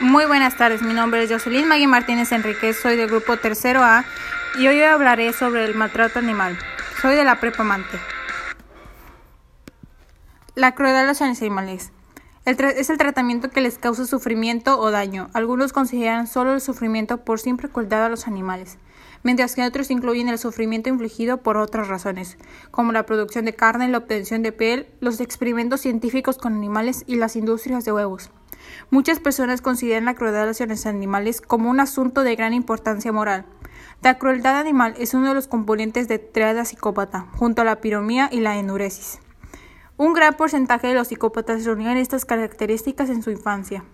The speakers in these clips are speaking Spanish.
Muy buenas tardes, mi nombre es Jocelyn Magui Martínez Enríquez, soy del grupo Tercero A y hoy hablaré sobre el maltrato animal. Soy de la Prepa Mante. La crueldad de los animales. es el tratamiento que les causa sufrimiento o daño. Algunos consideran solo el sufrimiento por simple crueldad a los animales, mientras que otros incluyen el sufrimiento infligido por otras razones, como la producción de carne, la obtención de piel, los experimentos científicos con animales y las industrias de huevos. Muchas personas consideran la crueldad hacia los animales como un asunto de gran importancia moral. La crueldad animal es uno de los componentes de triada psicópata, junto a la piromía y la enuresis. Un gran porcentaje de los psicópatas reunían estas características en su infancia.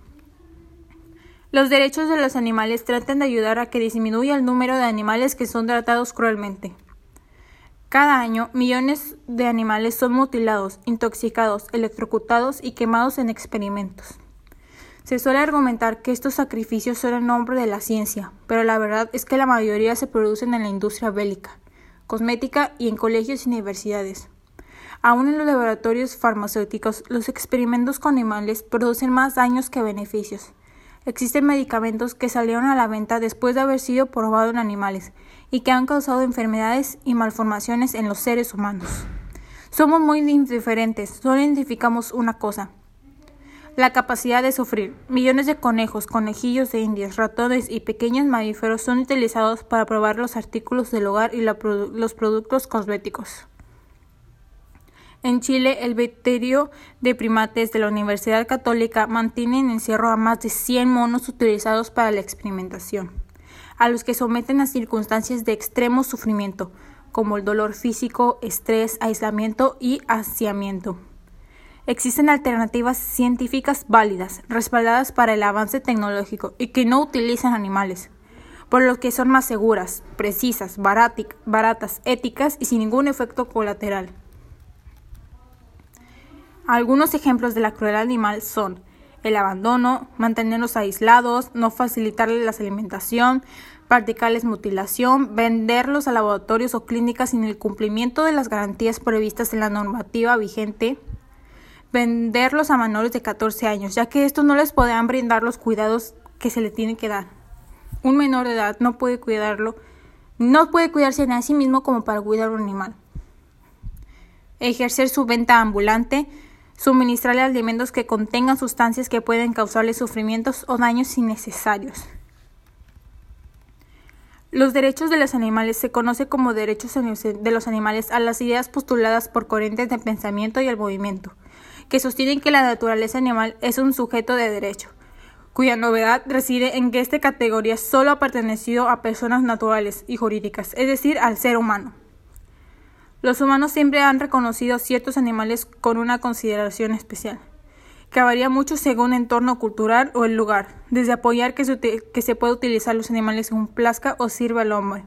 Los derechos de los animales tratan de ayudar a que disminuya el número de animales que son tratados cruelmente. Cada año, millones de animales son mutilados, intoxicados, electrocutados y quemados en experimentos. Se suele argumentar que estos sacrificios son en nombre de la ciencia, pero la verdad es que la mayoría se producen en la industria bélica, cosmética y en colegios y universidades. Aún en los laboratorios farmacéuticos, los experimentos con animales producen más daños que beneficios. Existen medicamentos que salieron a la venta después de haber sido probados en animales y que han causado enfermedades y malformaciones en los seres humanos. Somos muy indiferentes, solo identificamos una cosa, la capacidad de sufrir. Millones de conejos, conejillos de indias, ratones y pequeños mamíferos son utilizados para probar los artículos del hogar y los productos cosméticos. En Chile, el veterio de primates de la Universidad Católica mantiene en encierro a más de 100 monos utilizados para la experimentación, a los que someten a circunstancias de extremo sufrimiento, como el dolor físico, estrés, aislamiento y hastiamiento. Existen alternativas científicas válidas, respaldadas para el avance tecnológico y que no utilizan animales, por lo que son más seguras, precisas, baratas, éticas y sin ningún efecto colateral. Algunos ejemplos de la crueldad animal son el abandono, mantenerlos aislados, no facilitarles la alimentación, practicarles mutilación, venderlos a laboratorios o clínicas sin el cumplimiento de las garantías previstas en la normativa vigente, venderlos a menores de 14 años, ya que estos no les podrán brindar los cuidados que se le tienen que dar. Un menor de edad no puede cuidarlo, no puede cuidarse a sí mismo como para cuidar a un animal. Ejercer su venta ambulante, suministrarle alimentos que contengan sustancias que pueden causarle sufrimientos o daños innecesarios. Los derechos de los animales se conoce como derechos de los animales a las ideas postuladas por corrientes de pensamiento y el movimiento, que sostienen que la naturaleza animal es un sujeto de derecho, cuya novedad reside en que esta categoría solo ha pertenecido a personas naturales y jurídicas, es decir, al ser humano. Los humanos siempre han reconocido ciertos animales con una consideración especial que varía mucho según el entorno cultural o el lugar, desde apoyar que se, que pueda utilizar los animales según plazca o sirva al hombre,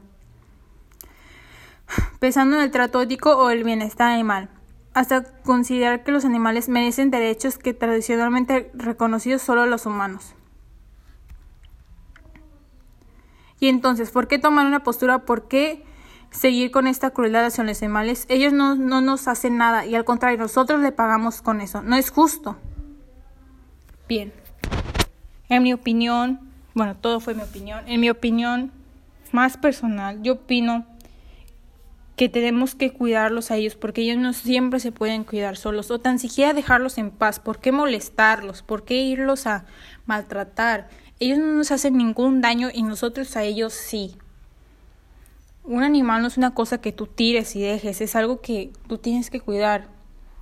pensando en el trato ético o el bienestar animal, hasta considerar que los animales merecen derechos que tradicionalmente reconocidos solo los humanos. Y entonces, ¿por qué tomar una postura? ¿Por qué seguir con esta crueldad hacia los animales? Ellos no, no nos hacen nada y al contrario, nosotros le pagamos con eso. No es justo. Bien. En mi opinión, bueno, todo fue mi opinión. En mi opinión más personal, yo opino que tenemos que cuidarlos a ellos porque ellos no siempre se pueden cuidar solos o tan siquiera dejarlos en paz. ¿Por qué molestarlos? ¿Por qué irlos a maltratar? Ellos no nos hacen ningún daño y nosotros a ellos sí. Un animal no es una cosa que tú tires y dejes, es algo que tú tienes que cuidar,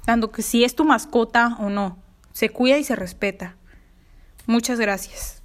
tanto que si es tu mascota o no se cuida y se respeta. Muchas gracias.